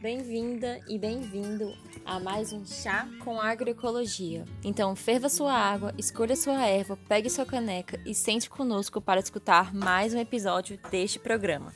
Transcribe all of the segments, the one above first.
bem-vinda e bem-vindo a mais um Chá com Agroecologia. Então, ferva sua água, escolha sua erva, pegue sua caneca e sente conosco para escutar mais um episódio deste programa.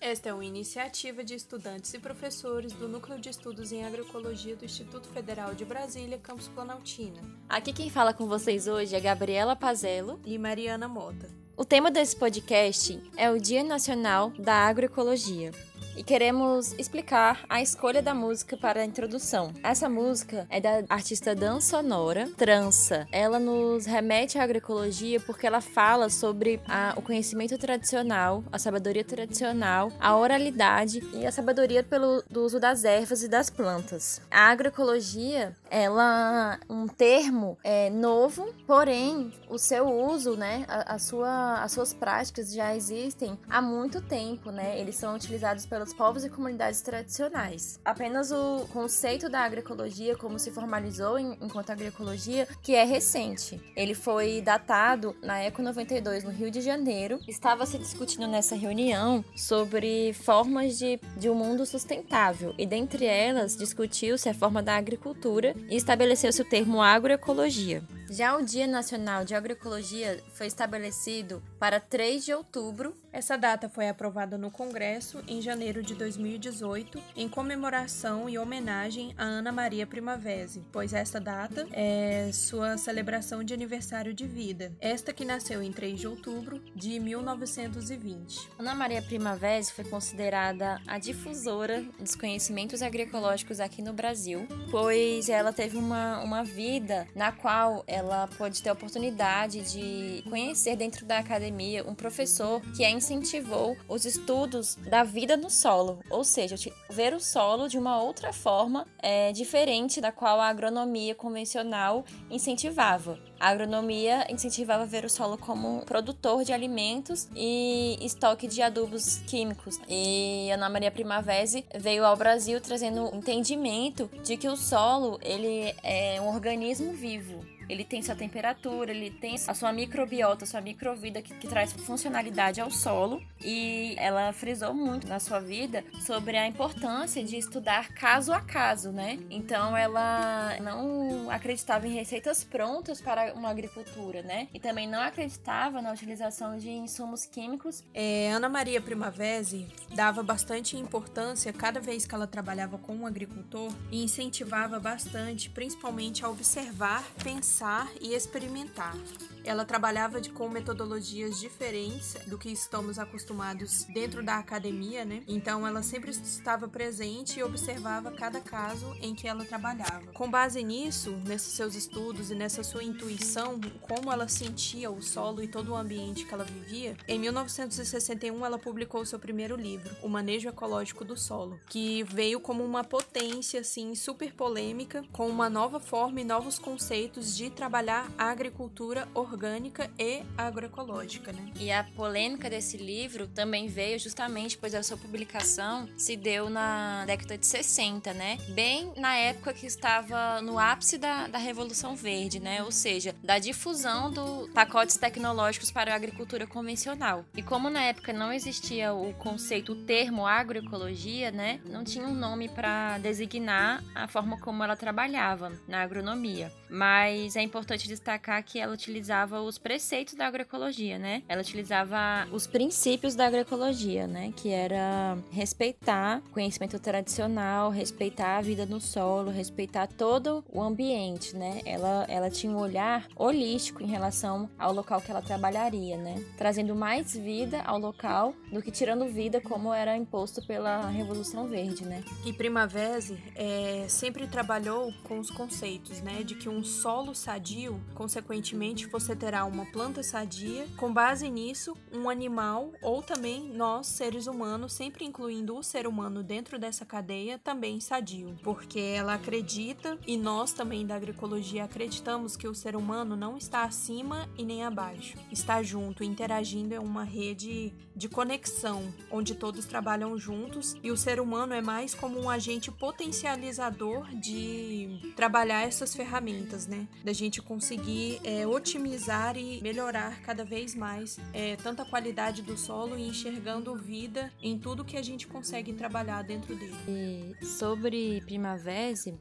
Esta é uma iniciativa de estudantes e professores do Núcleo de Estudos em Agroecologia do Instituto Federal de Brasília, Campus Planaltina. Aqui quem fala com vocês hoje é Gabriela Pazello e Mariana Mota. O tema desse podcast é o Dia Nacional da Agroecologia e queremos explicar a escolha da música para a introdução. Essa música é da artista Dan Sonora, Trança. Ela nos remete à agroecologia porque ela fala sobre a, o conhecimento tradicional, a sabedoria tradicional, a oralidade e a sabedoria pelo do uso das ervas e das plantas. A agroecologia, ela um termo é, novo, porém o seu uso, né, a, a sua, as suas práticas já existem há muito tempo, né? Eles são utilizados pelos povos e comunidades tradicionais. Apenas o conceito da agroecologia, como se formalizou em, enquanto agroecologia, que é recente. Ele foi datado na Eco 92 no Rio de Janeiro. Estava se discutindo nessa reunião sobre formas de, de um mundo sustentável e dentre elas discutiu-se a forma da agricultura e estabeleceu-se o termo agroecologia. Já o Dia Nacional de Agroecologia foi estabelecido para 3 de outubro. Essa data foi aprovada no Congresso em janeiro de 2018, em comemoração e homenagem a Ana Maria Primavesi, pois esta data é sua celebração de aniversário de vida. Esta que nasceu em 3 de outubro de 1920. Ana Maria Primavesi foi considerada a difusora dos conhecimentos agroecológicos aqui no Brasil, pois ela teve uma, uma vida na qual ela ela pode ter a oportunidade de conhecer dentro da academia um professor que a incentivou os estudos da vida no solo, ou seja, ver o solo de uma outra forma é, diferente da qual a agronomia convencional incentivava. A agronomia incentivava ver o solo como produtor de alimentos e estoque de adubos químicos. E Ana Maria Primavesi veio ao Brasil trazendo o entendimento de que o solo ele é um organismo vivo ele tem sua temperatura, ele tem a sua microbiota, a sua microvida que, que traz funcionalidade ao solo. E ela frisou muito na sua vida sobre a importância de estudar caso a caso, né? Então ela não acreditava em receitas prontas para uma agricultura, né? E também não acreditava na utilização de insumos químicos. É, Ana Maria Primavesi dava bastante importância cada vez que ela trabalhava com um agricultor e incentivava bastante, principalmente a observar, pensar pensar e experimentar. Ela trabalhava de, com metodologias diferentes do que estamos acostumados dentro da academia, né? Então ela sempre estava presente e observava cada caso em que ela trabalhava. Com base nisso, nesses seus estudos e nessa sua intuição, como ela sentia o solo e todo o ambiente que ela vivia, em 1961 ela publicou seu primeiro livro, O Manejo Ecológico do Solo, que veio como uma potência assim super polêmica, com uma nova forma e novos conceitos de trabalhar a agricultura orgânica e agroecológica, né? E a polêmica desse livro também veio justamente pois a sua publicação se deu na década de 60, né? Bem na época que estava no ápice da, da Revolução Verde, né? Ou seja, da difusão dos pacotes tecnológicos para a agricultura convencional. E como na época não existia o conceito, o termo agroecologia, né? Não tinha um nome para designar a forma como ela trabalhava na agronomia. Mas é importante destacar que ela utilizava os preceitos da agroecologia, né? Ela utilizava os princípios da agroecologia, né? Que era respeitar o conhecimento tradicional, respeitar a vida no solo, respeitar todo o ambiente, né? Ela, ela tinha um olhar holístico em relação ao local que ela trabalharia, né? Trazendo mais vida ao local do que tirando vida como era imposto pela Revolução Verde, né? E Primavesi é, sempre trabalhou com os conceitos, né? De que um solo sadio, consequentemente, você terá uma planta sadia. Com base nisso, um animal ou também nós, seres humanos, sempre incluindo o ser humano dentro dessa cadeia, também sadio, porque ela acredita e nós também da agroecologia acreditamos que o ser humano não está acima e nem abaixo, está junto, interagindo em uma rede de conexão, onde todos trabalham juntos e o ser humano é mais como um agente potencializador de trabalhar essas ferramentas, né? Da gente conseguir é, otimizar e melhorar cada vez mais é, tanto a qualidade do solo e enxergando vida em tudo que a gente consegue trabalhar dentro dele. E sobre Primavera,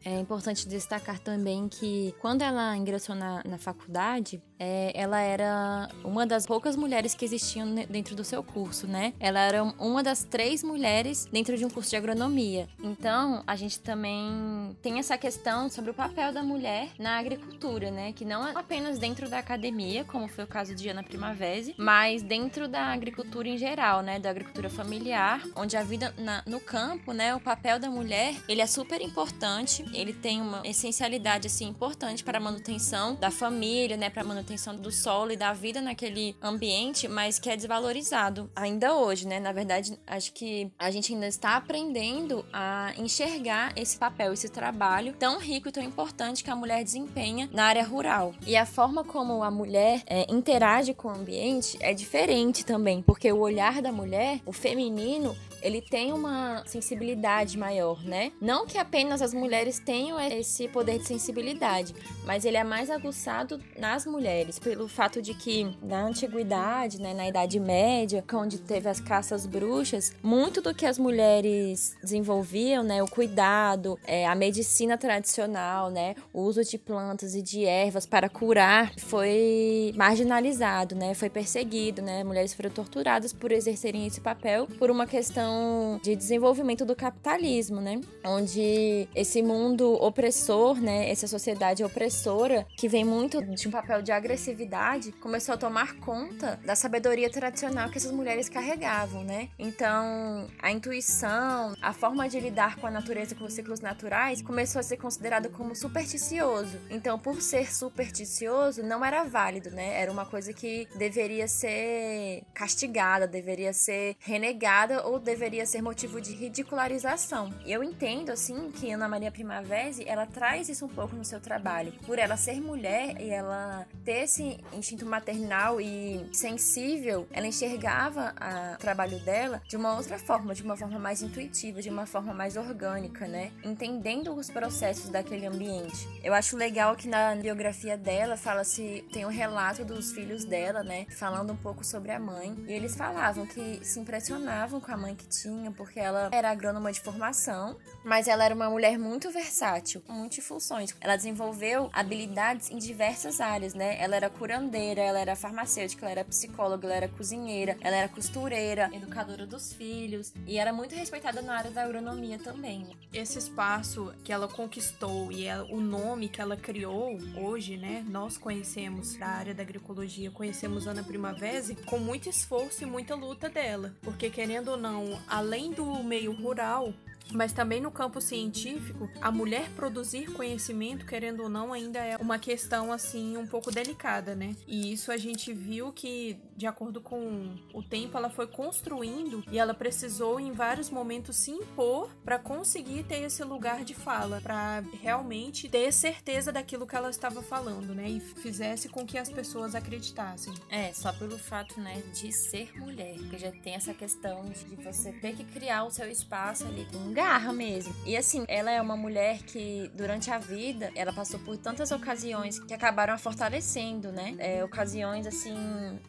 é importante destacar também que quando ela ingressou na, na faculdade, é, ela era uma das poucas mulheres que existiam dentro do seu curso, né? Ela era uma das três mulheres dentro de um curso de agronomia. Então, a gente também tem essa questão sobre o papel da mulher na agricultura, né? Que não é apenas dentro da academia, como foi o caso de Ana Primavera, mas dentro da agricultura em geral, né? Da agricultura familiar, onde a vida na, no campo, né? O papel da mulher, ele é super importante, ele tem uma essencialidade, assim, importante para a manutenção da família, né? Para manutenção manutenção do solo e da vida naquele ambiente, mas que é desvalorizado ainda hoje, né? Na verdade, acho que a gente ainda está aprendendo a enxergar esse papel, esse trabalho tão rico e tão importante que a mulher desempenha na área rural. E a forma como a mulher é, interage com o ambiente é diferente também, porque o olhar da mulher, o feminino, ele tem uma sensibilidade maior, né? Não que apenas as mulheres tenham esse poder de sensibilidade, mas ele é mais aguçado nas mulheres, pelo fato de que na antiguidade, né, na Idade Média, onde teve as caças bruxas, muito do que as mulheres desenvolviam, né, o cuidado, é, a medicina tradicional, né, o uso de plantas e de ervas para curar, foi marginalizado, né, foi perseguido, né, mulheres foram torturadas por exercerem esse papel por uma questão questão de desenvolvimento do capitalismo, né? Onde esse mundo opressor, né, essa sociedade opressora, que vem muito de um papel de agressividade, começou a tomar conta da sabedoria tradicional que essas mulheres carregavam, né? Então, a intuição, a forma de lidar com a natureza, com os ciclos naturais, começou a ser considerado como supersticioso. Então, por ser supersticioso, não era válido, né? Era uma coisa que deveria ser castigada, deveria ser renegada ou deveria deveria ser motivo de ridicularização. Eu entendo, assim, que Ana Maria Primavesi, ela traz isso um pouco no seu trabalho. Por ela ser mulher e ela ter esse instinto maternal e sensível, ela enxergava o trabalho dela de uma outra forma, de uma forma mais intuitiva, de uma forma mais orgânica, né? Entendendo os processos daquele ambiente. Eu acho legal que na biografia dela fala-se, tem um relato dos filhos dela, né? Falando um pouco sobre a mãe. E eles falavam que se impressionavam com a mãe que porque ela era agrônoma de formação, mas ela era uma mulher muito versátil, multifunções. Ela desenvolveu habilidades em diversas áreas, né? Ela era curandeira, ela era farmacêutica, ela era psicóloga, ela era cozinheira, ela era costureira, educadora dos filhos e era muito respeitada na área da agronomia também. Esse espaço que ela conquistou e ela, o nome que ela criou hoje, né? Nós conhecemos da área da agroecologia, conhecemos Ana Primavera com muito esforço e muita luta dela, porque querendo ou não, além do meio rural, mas também no campo científico, a mulher produzir conhecimento, querendo ou não, ainda é uma questão assim um pouco delicada, né? E isso a gente viu que, de acordo com o tempo, ela foi construindo e ela precisou em vários momentos se impor para conseguir ter esse lugar de fala, para realmente ter certeza daquilo que ela estava falando, né? E fizesse com que as pessoas acreditassem. É, só pelo fato, né, de ser mulher, porque já tem essa questão de você ter que criar o seu espaço ali garra mesmo. E assim, ela é uma mulher que durante a vida ela passou por tantas ocasiões que acabaram a fortalecendo, né? É, ocasiões assim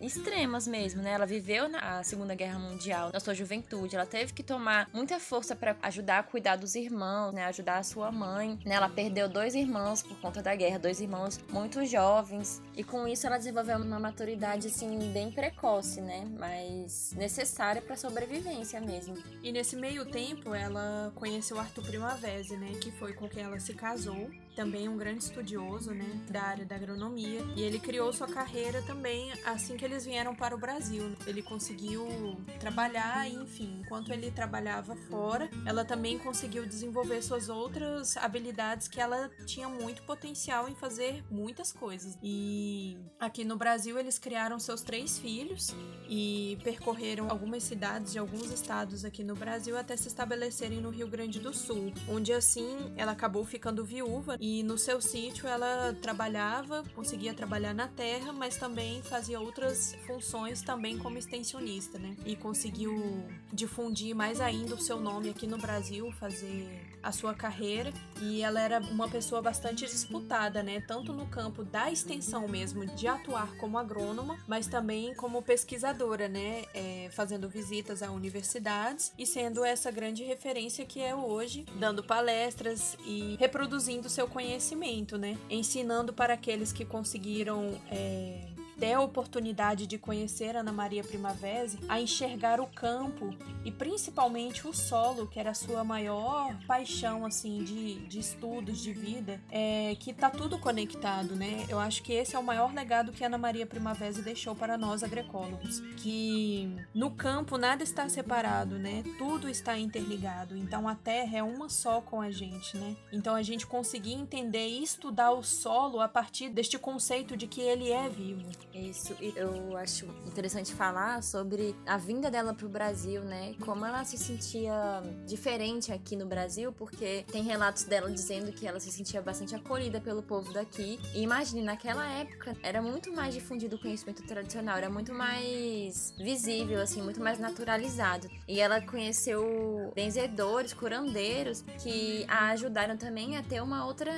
extremas mesmo, né? Ela viveu na Segunda Guerra Mundial, na sua juventude, ela teve que tomar muita força para ajudar a cuidar dos irmãos, né? Ajudar a sua mãe, né? Ela perdeu dois irmãos por conta da guerra, dois irmãos muito jovens, e com isso ela desenvolveu uma maturidade assim bem precoce, né? Mas necessária para sobrevivência mesmo. E nesse meio tempo ela conheceu Arthur Primavera, né, que foi com quem ela se casou também um grande estudioso, né, da área da agronomia, e ele criou sua carreira também assim que eles vieram para o Brasil. Ele conseguiu trabalhar, enfim, enquanto ele trabalhava fora, ela também conseguiu desenvolver suas outras habilidades que ela tinha muito potencial em fazer muitas coisas. E aqui no Brasil eles criaram seus três filhos e percorreram algumas cidades de alguns estados aqui no Brasil até se estabelecerem no Rio Grande do Sul, onde assim ela acabou ficando viúva e no seu sítio ela trabalhava, conseguia trabalhar na terra, mas também fazia outras funções também como extensionista, né? E conseguiu difundir mais ainda o seu nome aqui no Brasil, fazer a sua carreira e ela era uma pessoa bastante disputada, né? Tanto no campo da extensão mesmo, de atuar como agrônoma, mas também como pesquisadora, né? É, fazendo visitas a universidades e sendo essa grande referência que é hoje, dando palestras e reproduzindo seu conhecimento, né? Ensinando para aqueles que conseguiram. É, ter a oportunidade de conhecer Ana Maria Primavera, a enxergar o campo e principalmente o solo, que era a sua maior paixão assim de, de estudos, de vida, é, que tá tudo conectado, né? Eu acho que esse é o maior legado que Ana Maria Primavera deixou para nós agroecólogos, que no campo nada está separado, né? Tudo está interligado. Então a terra é uma só com a gente, né? Então a gente conseguir entender e estudar o solo a partir deste conceito de que ele é vivo. Isso, e eu acho interessante falar sobre a vinda dela pro Brasil, né? Como ela se sentia diferente aqui no Brasil, porque tem relatos dela dizendo que ela se sentia bastante acolhida pelo povo daqui. E imagine, naquela época era muito mais difundido o conhecimento tradicional, era muito mais visível, assim, muito mais naturalizado. E ela conheceu benzedores, curandeiros, que a ajudaram também a ter uma outra,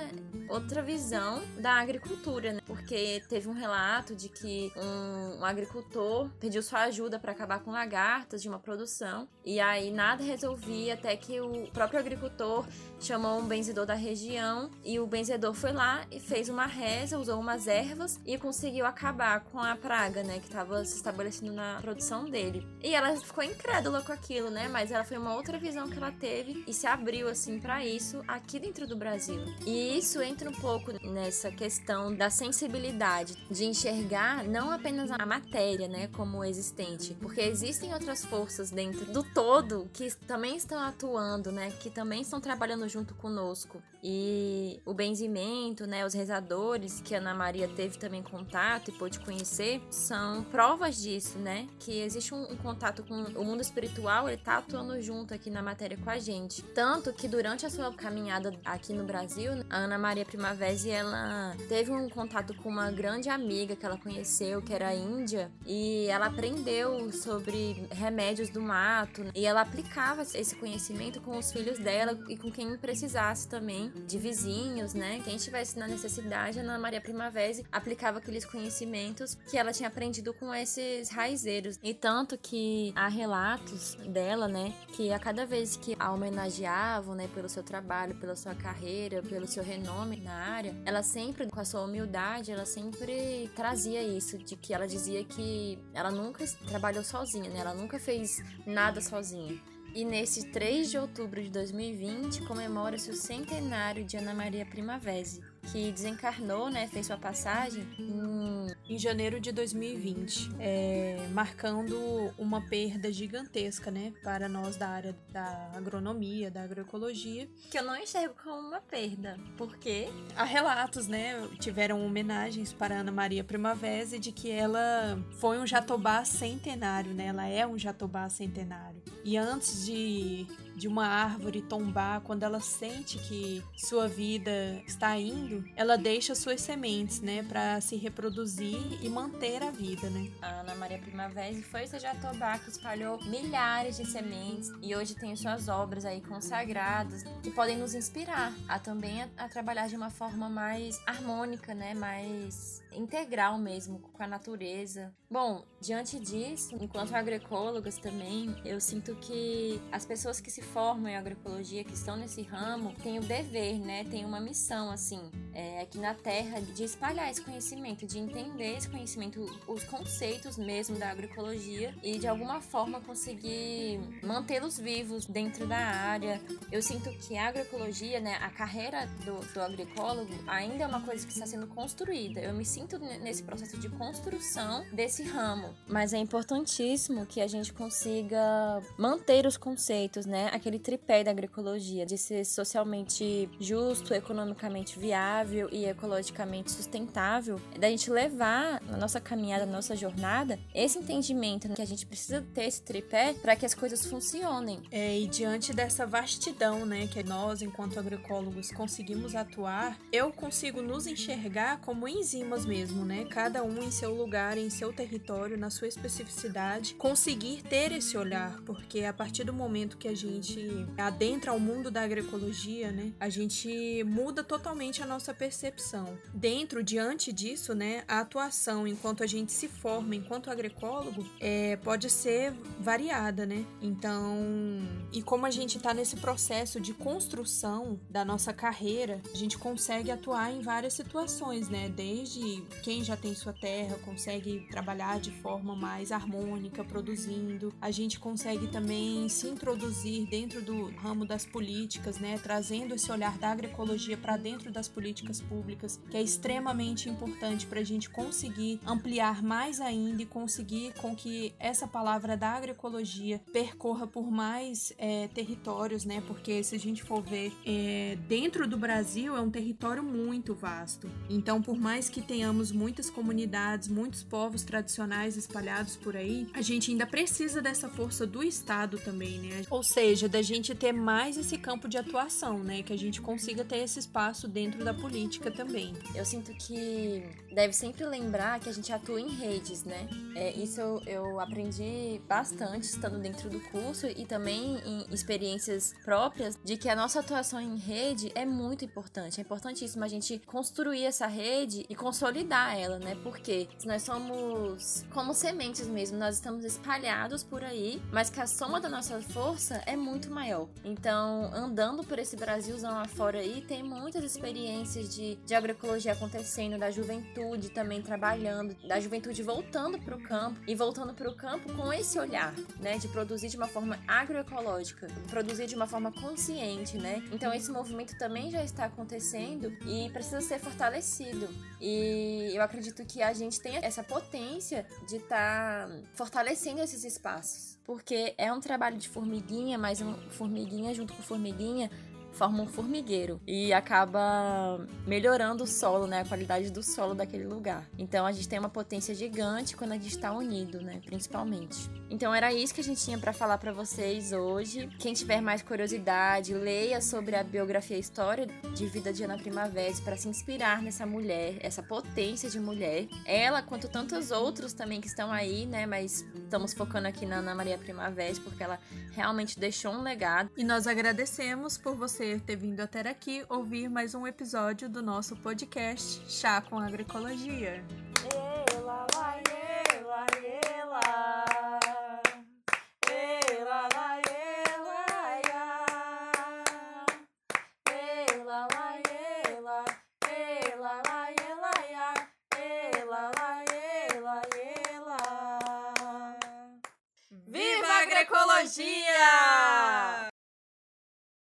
outra visão da agricultura, né? Porque teve um relato de que um, um agricultor pediu sua ajuda para acabar com lagartas de uma produção e aí nada resolvia até que o próprio agricultor chamou um benzedor da região e o benzedor foi lá e fez uma reza, usou umas ervas e conseguiu acabar com a praga, né, que estava se estabelecendo na produção dele. E ela ficou incrédula com aquilo, né, mas ela foi uma outra visão que ela teve e se abriu assim para isso aqui dentro do Brasil. E isso entra um pouco nessa questão da sensibilidade de enxergar não apenas a matéria, né, como existente, porque existem outras forças dentro do todo que também estão atuando, né, que também estão trabalhando junto conosco. E o benzimento, né, os rezadores que a Ana Maria teve também contato e pôde conhecer, são provas disso, né, que existe um, um contato com o mundo espiritual, ele tá atuando junto aqui na matéria com a gente. Tanto que durante a sua caminhada aqui no Brasil, a Ana Maria Primavera, ela teve um contato com uma grande amiga que ela conheceu conheceu, que era índia, e ela aprendeu sobre remédios do mato e ela aplicava esse conhecimento com os filhos dela e com quem precisasse também, de vizinhos, né? Quem estivesse na necessidade, a Ana Maria Primavera aplicava aqueles conhecimentos que ela tinha aprendido com esses raizeiros. E tanto que há relatos dela, né, que a cada vez que a homenageavam, né, pelo seu trabalho, pela sua carreira, pelo seu renome na área, ela sempre, com a sua humildade, ela sempre trazia isso, de que ela dizia que ela nunca trabalhou sozinha, né? Ela nunca fez nada sozinha. E nesse 3 de outubro de 2020 comemora-se o centenário de Ana Maria Primavesi, que desencarnou, né, fez sua passagem em, em janeiro de 2020, é, marcando uma perda gigantesca, né, para nós da área da agronomia, da agroecologia. Que eu não enxergo como uma perda, porque há relatos, né, tiveram homenagens para Ana Maria Primavera de que ela foi um jatobá centenário, né, ela é um jatobá centenário. E antes de de uma árvore tombar, quando ela sente que sua vida está indo, ela deixa suas sementes, né, para se reproduzir e manter a vida, né? A Ana Maria Primavera foi esse jatobá que espalhou milhares de sementes e hoje tem suas obras aí consagradas que podem nos inspirar a também a, a trabalhar de uma forma mais harmônica, né, mais integral mesmo com a natureza. Bom, diante disso, enquanto agroecólogas também, eu sinto que as pessoas que se formam em agroecologia, que estão nesse ramo, têm o dever, né? Tem uma missão, assim, é, aqui na Terra, de espalhar esse conhecimento, de entender esse conhecimento, os conceitos mesmo da agroecologia e de alguma forma conseguir mantê-los vivos dentro da área. Eu sinto que a agroecologia, né, a carreira do, do agroecólogo ainda é uma coisa que está sendo construída. Eu me sinto muito nesse processo de construção desse ramo. Mas é importantíssimo que a gente consiga manter os conceitos, né? Aquele tripé da agroecologia, de ser socialmente justo, economicamente viável e ecologicamente sustentável, da gente levar na nossa caminhada, na nossa jornada, esse entendimento né? que a gente precisa ter esse tripé para que as coisas funcionem. É, e diante dessa vastidão, né, que nós, enquanto agroecólogos, conseguimos atuar, eu consigo nos enxergar como enzimas mesmo mesmo, né? Cada um em seu lugar, em seu território, na sua especificidade, conseguir ter esse olhar, porque a partir do momento que a gente adentra ao mundo da agroecologia, né, a gente muda totalmente a nossa percepção. Dentro, diante disso, né, a atuação enquanto a gente se forma enquanto agroecólogo é, pode ser variada, né? Então, e como a gente está nesse processo de construção da nossa carreira, a gente consegue atuar em várias situações, né? Desde quem já tem sua terra consegue trabalhar de forma mais harmônica, produzindo. A gente consegue também se introduzir dentro do ramo das políticas, né? Trazendo esse olhar da agroecologia para dentro das políticas públicas, que é extremamente importante para a gente conseguir ampliar mais ainda e conseguir com que essa palavra da agroecologia percorra por mais é, territórios, né? Porque se a gente for ver é, dentro do Brasil é um território muito vasto. Então, por mais que tenhamos muitas comunidades, muitos povos tradicionais espalhados por aí, a gente ainda precisa dessa força do Estado também, né? Ou seja, da gente ter mais esse campo de atuação, né? Que a gente consiga ter esse espaço dentro da política também. Eu sinto que deve sempre lembrar que a gente atua em redes, né? É, isso eu, eu aprendi bastante estando dentro do curso e também em experiências próprias de que a nossa atuação em rede é muito importante. É importantíssimo a gente construir essa rede e consolidar ela, né? Porque nós somos como sementes mesmo, nós estamos espalhados por aí, mas que a soma da nossa força é muito maior. Então, andando por esse Brasilzão afora aí, tem muitas experiências de, de agroecologia acontecendo, da juventude também trabalhando, da juventude voltando para o campo e voltando para o campo com esse olhar, né? De produzir de uma forma agroecológica, produzir de uma forma consciente, né? Então, esse movimento também já está acontecendo e precisa ser fortalecido. E eu acredito que a gente tem essa potência de estar tá fortalecendo esses espaços. Porque é um trabalho de formiguinha, mas um formiguinha junto com formiguinha forma um formigueiro e acaba melhorando o solo, né, a qualidade do solo daquele lugar. Então a gente tem uma potência gigante quando a gente está unido, né, principalmente. Então era isso que a gente tinha para falar para vocês hoje. Quem tiver mais curiosidade, leia sobre a biografia e história de vida de Ana Primavera para se inspirar nessa mulher, essa potência de mulher. Ela, quanto tantos outros também que estão aí, né, mas estamos focando aqui na Ana Maria Primavera porque ela realmente deixou um legado. E nós agradecemos por você ter vindo até aqui ouvir mais um episódio do nosso podcast Chá com Agroecologia.